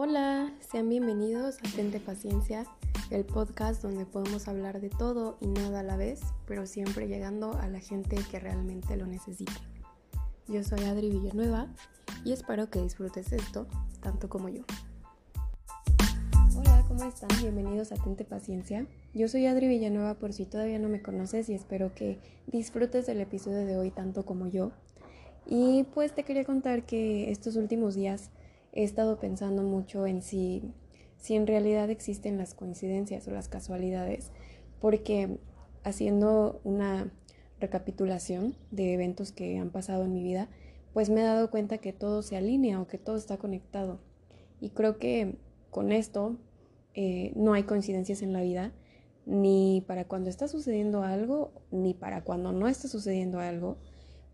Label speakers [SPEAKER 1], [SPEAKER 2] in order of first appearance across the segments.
[SPEAKER 1] Hola, sean bienvenidos a Tente Paciencia, el podcast donde podemos hablar de todo y nada a la vez, pero siempre llegando a la gente que realmente lo necesita. Yo soy Adri Villanueva y espero que disfrutes esto tanto como yo. Hola, ¿cómo están? Bienvenidos a Tente Paciencia. Yo soy Adri Villanueva por si todavía no me conoces y espero que disfrutes del episodio de hoy tanto como yo. Y pues te quería contar que estos últimos días he estado pensando mucho en si, si en realidad existen las coincidencias o las casualidades, porque haciendo una recapitulación de eventos que han pasado en mi vida, pues me he dado cuenta que todo se alinea o que todo está conectado. Y creo que con esto eh, no hay coincidencias en la vida, ni para cuando está sucediendo algo, ni para cuando no está sucediendo algo,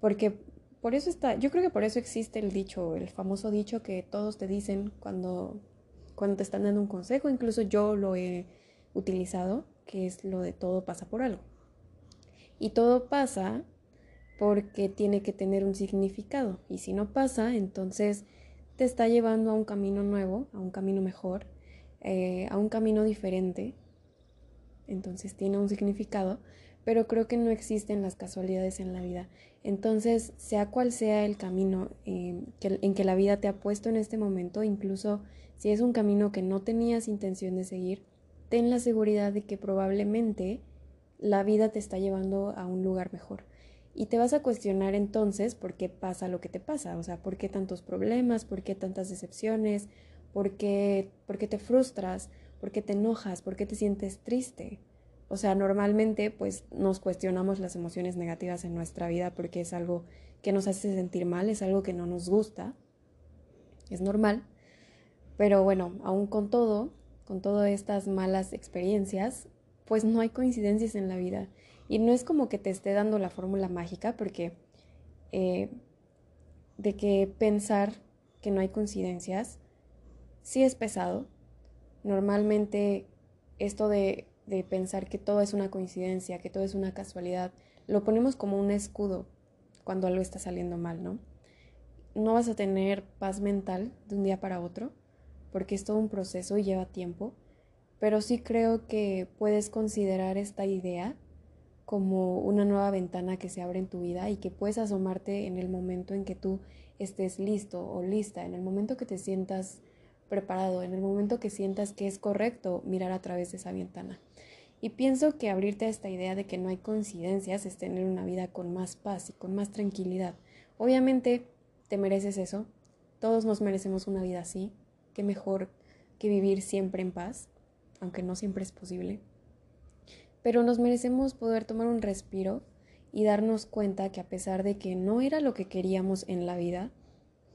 [SPEAKER 1] porque por eso está, yo creo que por eso existe el dicho, el famoso dicho que todos te dicen cuando, cuando te están dando un consejo, incluso yo lo he utilizado, que es lo de todo pasa por algo. Y todo pasa porque tiene que tener un significado. Y si no pasa, entonces te está llevando a un camino nuevo, a un camino mejor, eh, a un camino diferente. Entonces tiene un significado, pero creo que no existen las casualidades en la vida. Entonces, sea cual sea el camino eh, en que la vida te ha puesto en este momento, incluso si es un camino que no tenías intención de seguir, ten la seguridad de que probablemente la vida te está llevando a un lugar mejor. Y te vas a cuestionar entonces por qué pasa lo que te pasa, o sea, por qué tantos problemas, por qué tantas decepciones, por qué, por qué te frustras, por qué te enojas, por qué te sientes triste. O sea, normalmente pues nos cuestionamos las emociones negativas en nuestra vida porque es algo que nos hace sentir mal, es algo que no nos gusta, es normal. Pero bueno, aún con todo, con todas estas malas experiencias, pues no hay coincidencias en la vida. Y no es como que te esté dando la fórmula mágica, porque eh, de que pensar que no hay coincidencias sí es pesado. Normalmente esto de de pensar que todo es una coincidencia, que todo es una casualidad, lo ponemos como un escudo cuando algo está saliendo mal, ¿no? No vas a tener paz mental de un día para otro, porque es todo un proceso y lleva tiempo, pero sí creo que puedes considerar esta idea como una nueva ventana que se abre en tu vida y que puedes asomarte en el momento en que tú estés listo o lista, en el momento que te sientas en el momento que sientas que es correcto mirar a través de esa ventana. Y pienso que abrirte a esta idea de que no hay coincidencias es tener una vida con más paz y con más tranquilidad. Obviamente te mereces eso, todos nos merecemos una vida así, que mejor que vivir siempre en paz, aunque no siempre es posible. Pero nos merecemos poder tomar un respiro y darnos cuenta que a pesar de que no era lo que queríamos en la vida,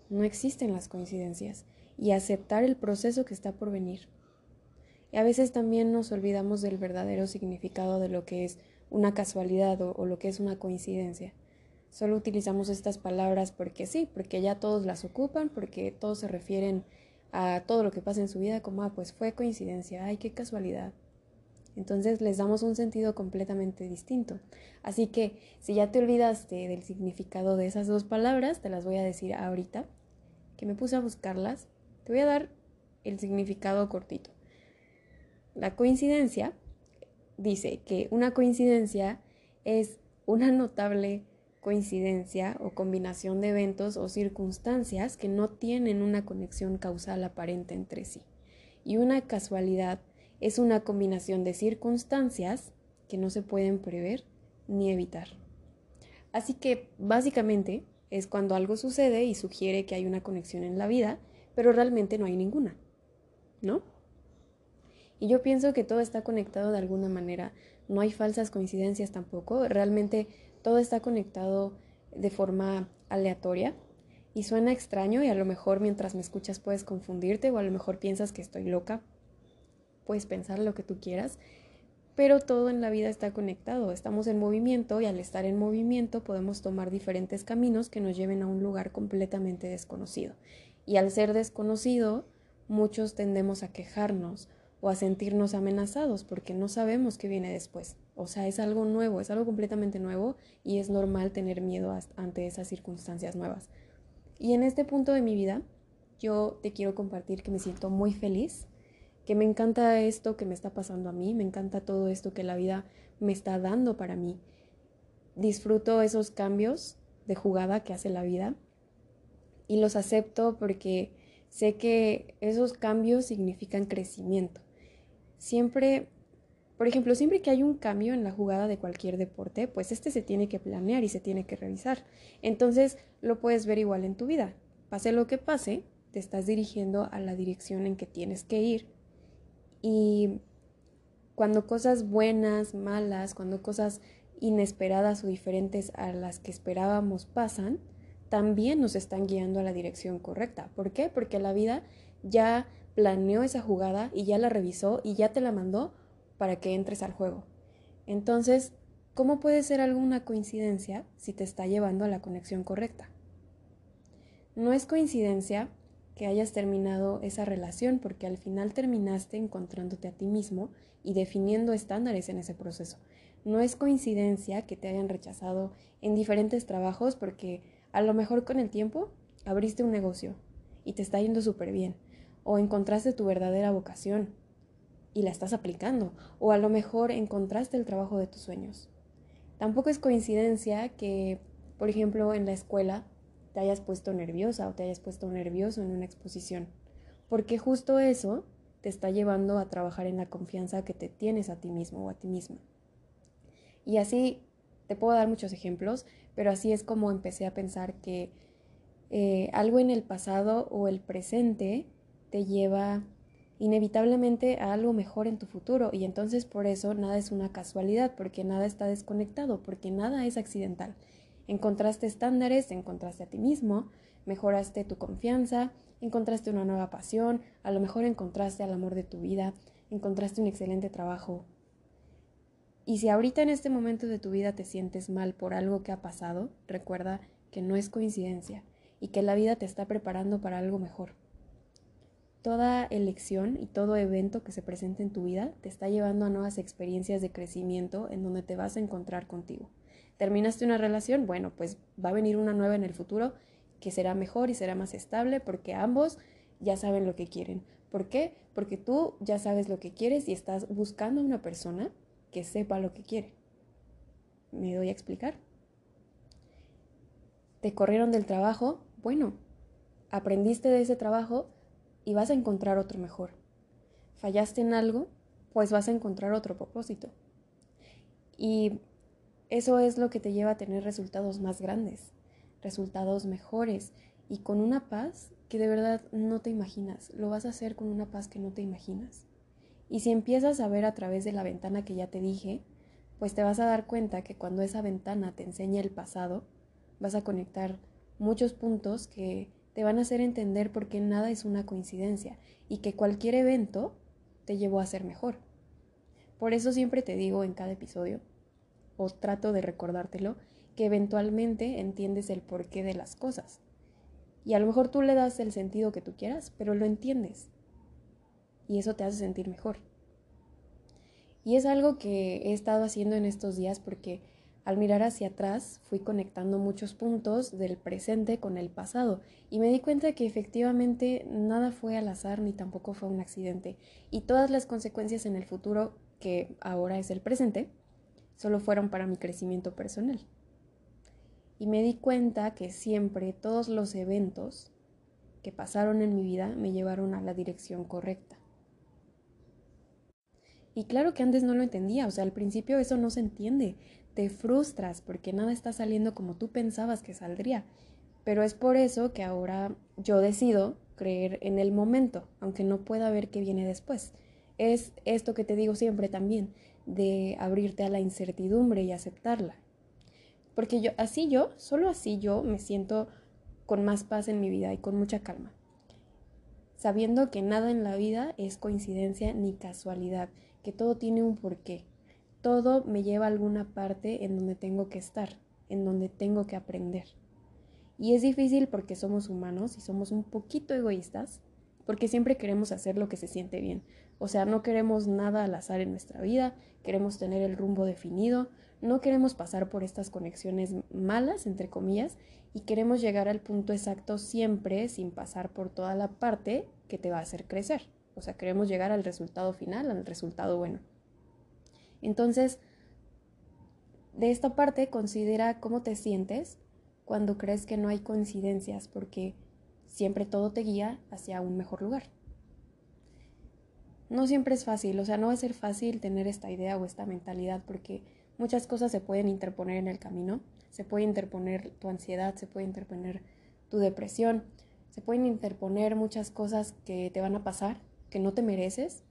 [SPEAKER 1] no existen las coincidencias y aceptar el proceso que está por venir. Y a veces también nos olvidamos del verdadero significado de lo que es una casualidad o, lo que es una coincidencia. Solo utilizamos estas palabras porque sí, porque ya todos las ocupan, porque todos se refieren a todo lo que pasa en su vida como, ah, pues fue coincidencia, ay, qué casualidad. Entonces les damos un sentido completamente distinto. Así que si ya te olvidaste del significado de esas dos palabras, te las voy a decir ahorita, que me puse a buscarlas. Te voy a dar el significado cortito. La coincidencia dice que una coincidencia es una notable coincidencia o combinación de eventos o circunstancias que no tienen una conexión causal aparente entre sí. Y una casualidad es una combinación de circunstancias que no se pueden prever ni evitar. Así que básicamente es cuando algo sucede y sugiere que hay una conexión en la vida, pero realmente no hay ninguna, ¿no? Y yo pienso que todo está conectado de alguna manera. No hay falsas coincidencias tampoco. Realmente todo está conectado de forma aleatoria. Y suena extraño y a lo mejor mientras me escuchas puedes confundirte o a lo mejor piensas que estoy loca. Puedes pensar lo que tú quieras. Pero todo en la vida está conectado. Estamos en movimiento y al estar en movimiento podemos tomar diferentes caminos que nos lleven a un lugar completamente desconocido. Y al ser desconocido, muchos tendemos a quejarnos o a sentirnos amenazados porque no sabemos qué viene después. O sea, es algo nuevo, es algo completamente nuevo y es normal tener miedo ante esas circunstancias nuevas. Y en este punto de mi vida, yo te quiero compartir que me siento muy feliz, que me encanta esto que me está pasando a mí, me encanta todo esto que la vida me está dando para mí. Disfruto esos cambios de jugada que hace la vida y los acepto porque sé que esos cambios significan crecimiento. Siempre, por ejemplo, siempre que hay un cambio en la jugada de cualquier deporte, pues este se tiene que planear y se tiene que revisar. Entonces lo puedes ver igual en tu vida. Pase lo que pase, te estás dirigiendo a la dirección en que tienes que ir. Y cuando cosas buenas, malas, cuando cosas inesperadas o diferentes a las que esperábamos pasan, también nos están guiando a la dirección correcta. ¿Por qué? Porque la vida ya planeó esa jugada y ya la revisó y ya te la mandó para que entres al juego. Entonces, ¿cómo puede ser alguna coincidencia si te está llevando a la conexión correcta? No es coincidencia que hayas terminado esa relación porque al final terminaste encontrándote a ti mismo y definiendo estándares en ese proceso. No es coincidencia que te hayan rechazado en diferentes trabajos porque a lo mejor con el tiempo abriste un negocio y te está yendo súper bien. O encontraste tu verdadera vocación y la estás aplicando. O a lo mejor encontraste el trabajo de tus sueños. Tampoco es coincidencia que, por ejemplo, en la escuela te hayas puesto nerviosa o te hayas puesto nervioso en una exposición. Porque justo eso te está llevando a trabajar en la confianza que te tienes a ti mismo o a ti misma. Y así te puedo dar muchos ejemplos, pero así es como empecé a pensar que eh, algo en el pasado o el presente te lleva inevitablemente a algo mejor en tu futuro y entonces por eso nada es una casualidad, porque nada está desconectado, porque nada es accidental. Encontraste estándares, encontraste a ti mismo, mejoraste tu confianza, encontraste una nueva pasión, a lo mejor encontraste al amor de tu vida, encontraste un excelente trabajo, y si ahorita en este momento de tu vida te sientes mal por algo que ha pasado, recuerda que no es coincidencia y que la vida te está preparando para algo mejor. Toda elección y todo evento que se presente en tu vida te está llevando a nuevas experiencias de crecimiento en donde te vas a encontrar contigo. ¿Terminaste una relación? Bueno, pues va a venir una nueva en el futuro que será mejor y será más estable porque ambos ya saben lo que quieren. ¿Por qué? Porque tú ya sabes lo que quieres y estás buscando a una persona que sepa lo que quiere. ¿Me doy a explicar? ¿Te corrieron del trabajo? Bueno, aprendiste de ese trabajo y vas a encontrar otro mejor. ¿Fallaste en algo? Pues vas a encontrar otro propósito. Y eso es lo que te lleva a tener resultados más grandes, resultados mejores y con una paz que de verdad no te imaginas. Lo vas a hacer con una paz que no te imaginas. Y si empiezas a ver a través de la ventana que ya te dije, pues te vas a dar cuenta que cuando esa ventana te enseña el pasado, vas a conectar muchos puntos que te van a hacer entender por qué nada es una coincidencia y que cualquier evento te llevó a ser mejor. Por eso siempre te digo en cada episodio, o trato de recordártelo, que eventualmente entiendes el porqué de las cosas. Y a lo mejor tú le das el sentido que tú quieras, pero lo entiendes y eso te hace sentir mejor. Y es algo que he estado haciendo en estos días porque al mirar hacia atrás fui conectando muchos puntos del presente con el pasado y me di cuenta que efectivamente nada fue al azar ni tampoco fue un accidente y todas las consecuencias en el futuro, que ahora es el presente, solo fueron para mi crecimiento personal. Y me di cuenta que siempre todos los eventos que pasaron en mi vida me llevaron a la dirección correcta. Y claro que antes no lo entendía, o sea, al principio eso no se entiende, te frustras porque nada está saliendo como tú pensabas que saldría. Pero es por eso que ahora yo decido creer en el momento, aunque no pueda ver qué viene después. Es esto que te digo siempre también, de abrirte a la incertidumbre y aceptarla. Porque yo, así yo, solo así yo me siento con más paz en mi vida y con mucha calma. Sabiendo que nada en la vida es coincidencia ni casualidad, que todo tiene un porqué. Todo me lleva a alguna parte en donde tengo que estar, en donde tengo que aprender. Y es difícil porque somos humanos y somos un poquito egoístas, porque siempre queremos hacer lo que se siente bien. O sea, no queremos nada al azar en nuestra vida, queremos tener el rumbo definido, no queremos pasar por estas conexiones malas, entre comillas, y queremos llegar al punto exacto siempre sin pasar por toda la parte que te va a hacer crecer. O sea, queremos llegar al resultado final, al resultado bueno. Entonces, de esta parte considera cómo te sientes cuando crees que no hay coincidencias, porque siempre todo te guía hacia un mejor lugar. No siempre es fácil, o sea, no va a ser fácil tener esta idea o esta mentalidad, porque muchas cosas se pueden interponer en el camino, se puede interponer tu ansiedad, se puede interponer tu depresión, se pueden interponer muchas cosas que te van a pasar, que no te mereces,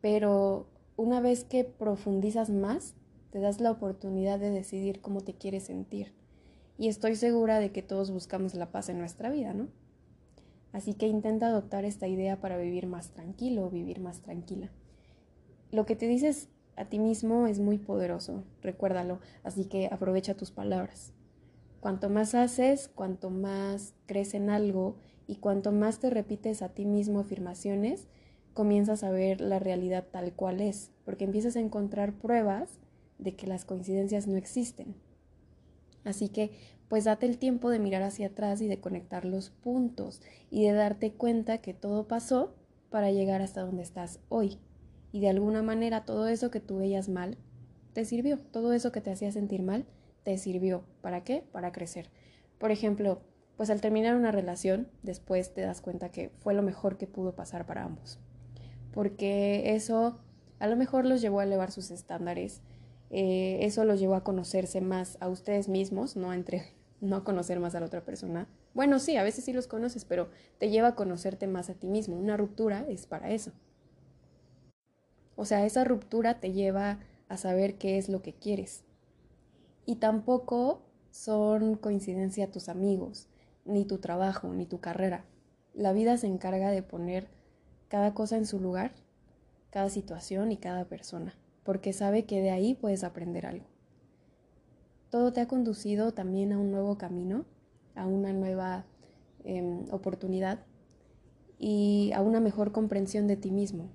[SPEAKER 1] pero una vez que profundizas más, te das la oportunidad de decidir cómo te quieres sentir. Y estoy segura de que todos buscamos la paz en nuestra vida, ¿no? Así que intenta adoptar esta idea para vivir más tranquilo o vivir más tranquila. Lo que te dices a ti mismo es muy poderoso, recuérdalo, así que aprovecha tus palabras. Cuanto más haces, cuanto más crees en algo y cuanto más te repites a ti mismo afirmaciones, comienzas a ver la realidad tal cual es, porque empiezas a encontrar pruebas de que las coincidencias no existen. Así que, pues date el tiempo de mirar hacia atrás y de conectar los puntos y de darte cuenta que todo pasó para llegar hasta donde estás hoy. Y de alguna manera todo eso que tú veías mal te sirvió, todo eso que te hacía sentir mal te sirvió. ¿Para qué? Para crecer. Por ejemplo, pues al terminar una relación, después te das cuenta que fue lo mejor que pudo pasar para ambos porque eso a lo mejor los llevó a elevar sus estándares, eh, eso los llevó a conocerse más a ustedes mismos, no entre no conocer más a la otra persona. Bueno, sí, a veces sí los conoces, pero te lleva a conocerte más a ti mismo. Una ruptura es para eso. O sea, esa ruptura te lleva a saber qué es lo que quieres. Y tampoco son coincidencia tus amigos, ni tu trabajo, ni tu carrera. La vida se encarga de poner cada cosa en su lugar, cada situación y cada persona, porque sabe que de ahí puedes aprender algo. Todo te ha conducido también a un nuevo camino, a una nueva em, oportunidad y a una mejor comprensión de ti mismo.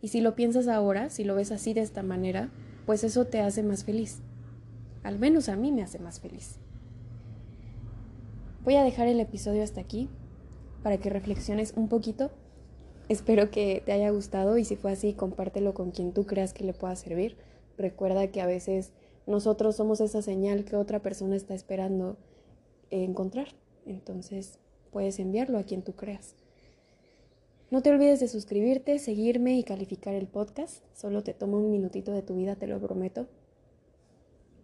[SPEAKER 1] Y si lo piensas ahora, si lo ves así de esta manera, pues eso te hace más feliz. Al menos a mí me hace más feliz. Voy a dejar el episodio hasta aquí para que reflexiones un poquito Espero que te haya gustado y si fue así, compártelo con quien tú creas que le pueda servir. Recuerda que a veces nosotros somos esa señal que otra persona está esperando encontrar. Entonces puedes enviarlo a quien tú creas. No te olvides de suscribirte, seguirme y calificar el podcast. Solo te tomo un minutito de tu vida, te lo prometo.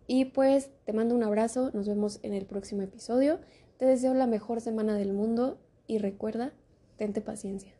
[SPEAKER 1] Y pues te mando un abrazo, nos vemos en el próximo episodio. Te deseo la mejor semana del mundo y recuerda, tente paciencia.